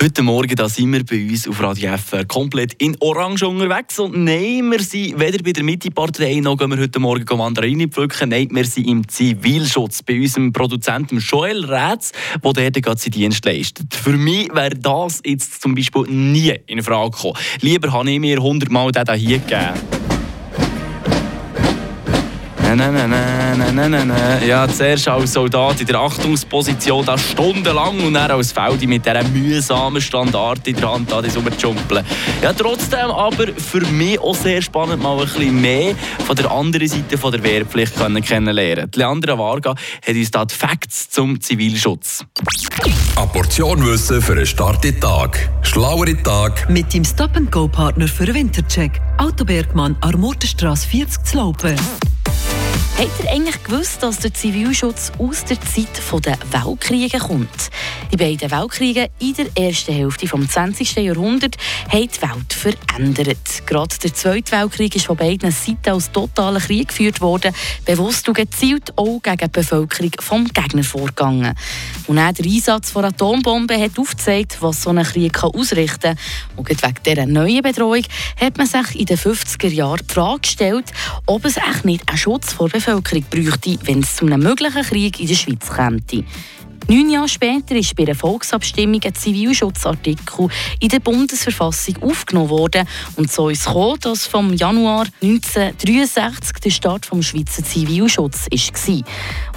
Heute Morgen da sind wir bei uns auf Radio F komplett in Orange unterwegs. Und nein, wir sind weder bei der Mitte-Partei noch gehen wir heute Morgen Mandarinen pflücken. Nein, wir sind im Zivilschutz bei unserem Produzenten Joel Rätz, der dort gerade seinen Dienst leistet. Für mich wäre das jetzt zum Beispiel nie in Frage gekommen. Lieber habe ich mir 100 Mal den hier gegeben. Nein, nein, nein, nein, nein, nein, nein. Ja, zuerst als Soldat in der Achtungsposition, da stundenlang und dann als Feldi mit dieser mühsamen Standard in der Hand da rumzumpeln. Ja, trotzdem aber für mich auch sehr spannend, mal ein bisschen mehr von der anderen Seite von der Wehrpflicht kennenlernen. Leandra Varga hat uns da die Facts zum Zivilschutz. Eine Portion Wissen für einen starken Tag. Schlauere Tag. Mit dem Stop-and-Go-Partner für den Wintercheck. Autobergmann, Armortenstrasse 40 zu Laupen. Habt ihr eigentlich gewusst, dass der Zivilschutz aus der Zeit der Weltkriege kommt? Die beiden Weltkriege in der ersten Hälfte des 20. Jahrhunderts haben die Welt verändert. Gerade der Zweite Weltkrieg ist von beiden Seiten als totaler Krieg geführt worden, bewusst und gezielt auch gegen die Bevölkerung vom Gegner vorgegangen. Und auch der Einsatz von Atombomben hat aufgezeigt, was so ein Krieg ausrichten kann. Und wegen dieser neuen Bedrohung hat man sich in den 50er Jahren die Frage gestellt, ob es echt nicht einen Schutz vor der Bevölkerung bräuchte, wenn es zu einem möglichen Krieg in der Schweiz käme. Neun Jahre später ist bei einer Volksabstimmung ein Zivilschutzartikel in der Bundesverfassung aufgenommen worden. Und so ist es gekommen, dass vom Januar 1963 der Start des Schweizer Zivilschutzes war.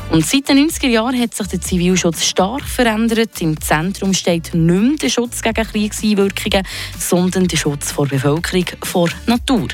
Und seit den 90er Jahren hat sich der Zivilschutz stark verändert. Im Zentrum steht nicht mehr der Schutz gegen Kriegseinwirkungen, sondern der Schutz vor Bevölkerung, vor Natur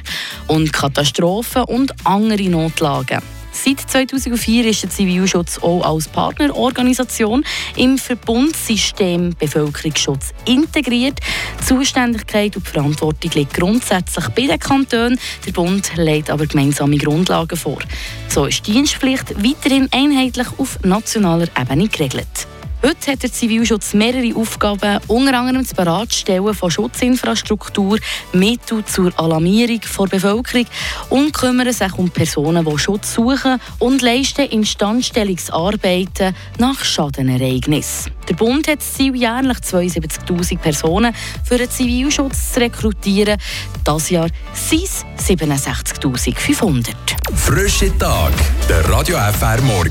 und Katastrophen und andere Notlagen. Seit 2004 ist der Zivilschutz auch als Partnerorganisation im Verbundsystem Bevölkerungsschutz integriert. Die Zuständigkeit und die Verantwortung liegt grundsätzlich bei den Kantonen. Der Bund legt aber gemeinsame Grundlagen vor. So ist die Dienstpflicht weiterhin einheitlich auf nationaler Ebene geregelt. Heute hat der Zivilschutz mehrere Aufgaben, unter anderem das Beratstellen von Schutzinfrastruktur, Mittel zur Alarmierung der Bevölkerung und kümmern sich um Personen, die Schutz suchen und leisten Instandstellungsarbeiten nach Schadenereignissen. Der Bund hat das Ziel, jährlich 72'000 Personen für den Zivilschutz zu rekrutieren. Dieses Jahr sind es 67'500. Frische Tag. Der Radio FR Morgen.